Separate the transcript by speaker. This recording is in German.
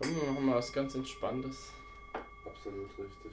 Speaker 1: Komm, wir machen mal was ganz Entspanntes.
Speaker 2: Absolut richtig.